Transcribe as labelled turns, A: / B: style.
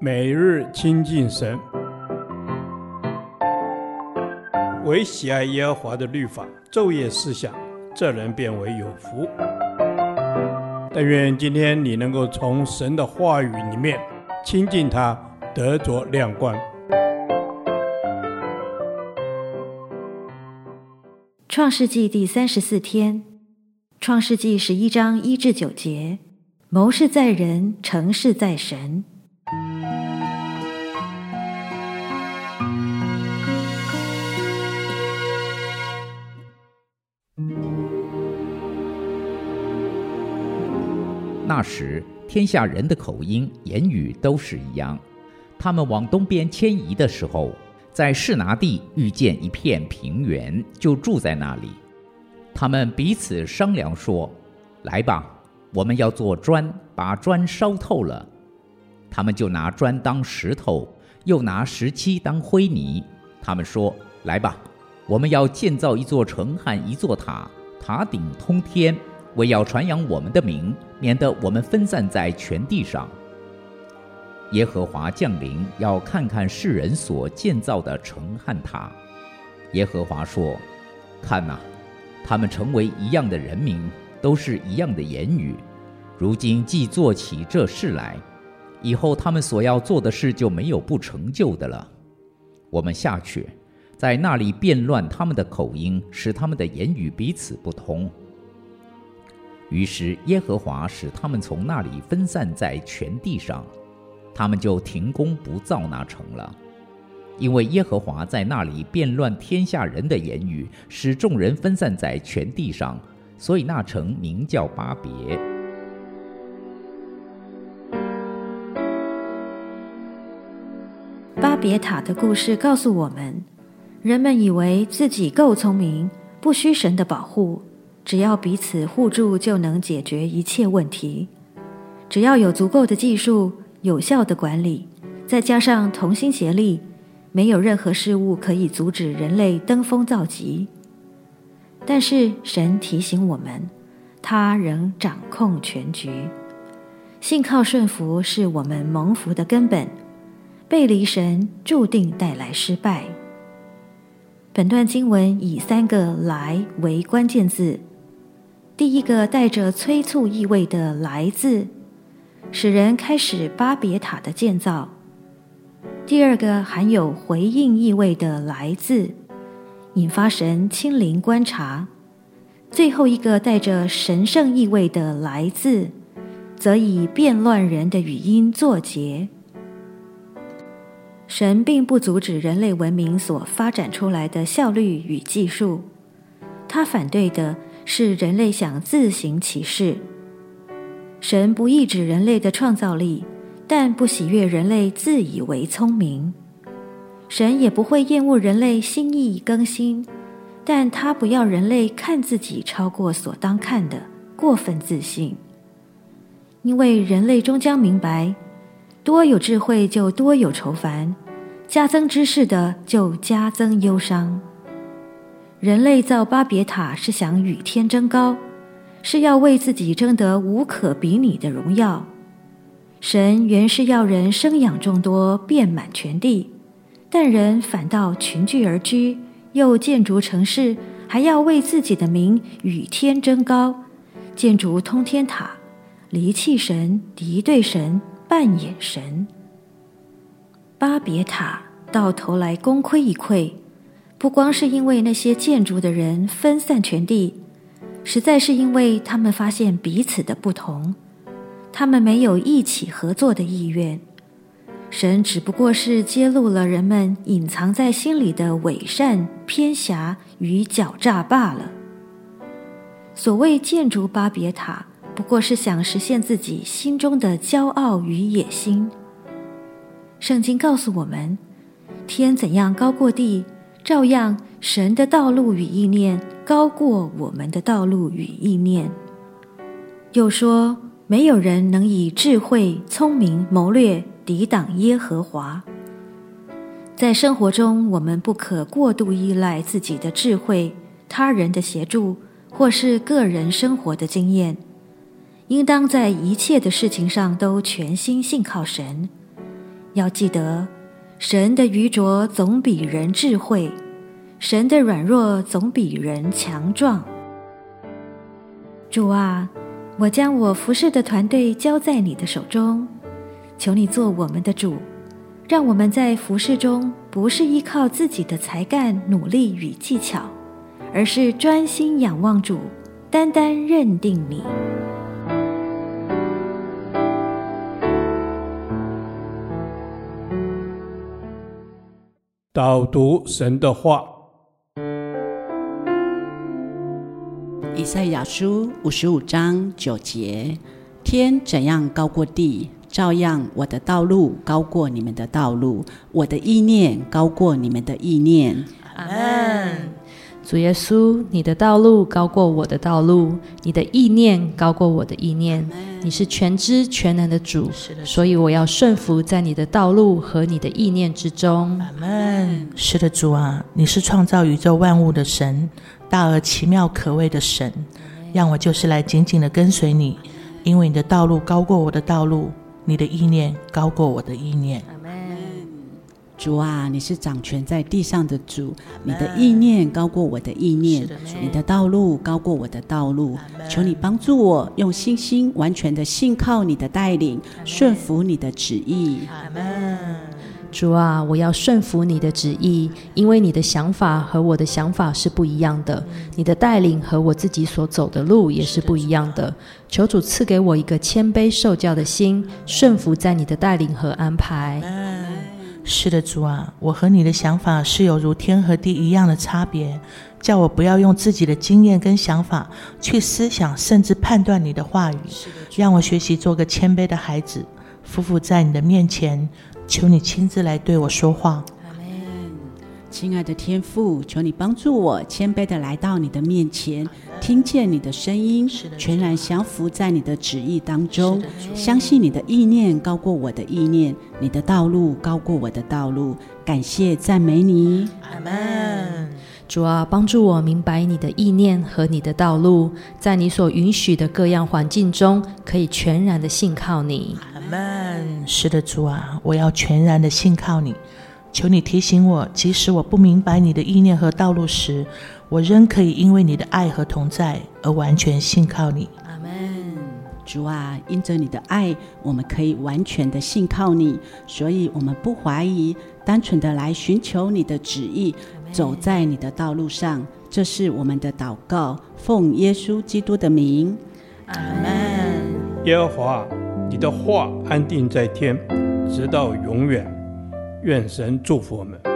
A: 每日亲近神，唯喜爱耶和华的律法，昼夜思想，这人便为有福。但愿今天你能够从神的话语里面亲近他，得着亮光。
B: 创世纪第三十四天，创世纪十一章一至九节。谋事在人，成事在神。
C: 那时，天下人的口音、言语都是一样。他们往东边迁移的时候，在示拿地遇见一片平原，就住在那里。他们彼此商量说：“来吧。”我们要做砖，把砖烧透了，他们就拿砖当石头，又拿石漆当灰泥。他们说：“来吧，我们要建造一座城和一座塔，塔顶通天，为要传扬我们的名，免得我们分散在全地上。”耶和华降临，要看看世人所建造的城和塔。耶和华说：“看哪，他们成为一样的人民。”都是一样的言语，如今既做起这事来，以后他们所要做的事就没有不成就的了。我们下去，在那里变乱他们的口音，使他们的言语彼此不通。于是耶和华使他们从那里分散在全地上，他们就停工不造那城了，因为耶和华在那里变乱天下人的言语，使众人分散在全地上。所以那城名叫巴别。
B: 巴别塔的故事告诉我们：人们以为自己够聪明，不需神的保护，只要彼此互助就能解决一切问题。只要有足够的技术、有效的管理，再加上同心协力，没有任何事物可以阻止人类登峰造极。但是神提醒我们，他仍掌控全局。信靠顺服是我们蒙福的根本，背离神注定带来失败。本段经文以三个“来”为关键字。第一个带着催促意味的“来”字，使人开始巴别塔的建造；第二个含有回应意味的“来”字。引发神亲临观察，最后一个带着神圣意味的“来”字，则以变乱人的语音作结。神并不阻止人类文明所发展出来的效率与技术，他反对的是人类想自行其事。神不抑制人类的创造力，但不喜悦人类自以为聪明。神也不会厌恶人类心意更新，但他不要人类看自己超过所当看的，过分自信。因为人类终将明白，多有智慧就多有愁烦，加增知识的就加增忧伤。人类造巴别塔是想与天争高，是要为自己争得无可比拟的荣耀。神原是要人生养众多，遍满全地。但人反倒群聚而居，又建筑城市，还要为自己的名与天争高，建筑通天塔，离弃神，敌对神，扮演神。巴别塔到头来功亏一篑，不光是因为那些建筑的人分散全地，实在是因为他们发现彼此的不同，他们没有一起合作的意愿。神只不过是揭露了人们隐藏在心里的伪善、偏狭与狡诈罢了。所谓建筑巴别塔，不过是想实现自己心中的骄傲与野心。圣经告诉我们，天怎样高过地，照样神的道路与意念高过我们的道路与意念。又说，没有人能以智慧、聪明、谋略。抵挡耶和华。在生活中，我们不可过度依赖自己的智慧、他人的协助，或是个人生活的经验。应当在一切的事情上都全心信靠神，要记得，神的愚拙总比人智慧，神的软弱总比人强壮。主啊，我将我服侍的团队交在你的手中，求你做我们的主，让我们在服侍中不是依靠自己的才干、努力与技巧，而是专心仰望主，单单认定你。
A: 导读神的话，
D: 以赛亚书五十五章九节：天怎样高过地，照样我的道路高过你们的道路，我的意念高过你们的意念。
E: 阿门。主耶稣，你的道路高过我的道路，你的意念高过我的意念。你是全知全能的主，所以我要顺服在你的道路和你的意念之中。
F: 阿门。是的，主啊，你是创造宇宙万物的神，大而奇妙可畏的神。让我就是来紧紧的跟随你，因为你的道路高过我的道路，你的意念高过我的意念。
D: 主啊，你是掌权在地上的主，你的意念高过我的意念，你的道路高过我的道路。求你帮助我，用信心完全的信靠你的带领，顺服你的旨意。
E: 主啊，我要顺服你的旨意，因为你的想法和我的想法是不一样的，你的带领和我自己所走的路也是不一样的。求主赐给我一个谦卑受教的心，顺服在你的带领和安排。
F: 是的，主啊，我和你的想法是有如天和地一样的差别，叫我不要用自己的经验跟想法去思想，甚至判断你的话语。让我学习做个谦卑的孩子，夫妇在你的面前，求你亲自来对我说话。
D: 亲爱的天父，求你帮助我谦卑的来到你的面前，听见你的声音，全然降服在你的旨意当中，相信你的意念高过我的意念，你的道路高过我的道路。感谢赞美你，
E: 阿门。主啊，帮助我明白你的意念和你的道路，在你所允许的各样环境中，可以全然的信靠你。
F: 阿门。是的，主啊，我要全然的信靠你。求你提醒我，即使我不明白你的意念和道路时，我仍可以因为你的爱和同在而完全信靠你。
D: 阿门。主啊，因着你的爱，我们可以完全的信靠你，所以我们不怀疑，单纯的来寻求你的旨意，走在你的道路上。这是我们的祷告，奉耶稣基督的名。阿门。
A: 耶和华，你的话安定在天，直到永远。愿神祝福我们。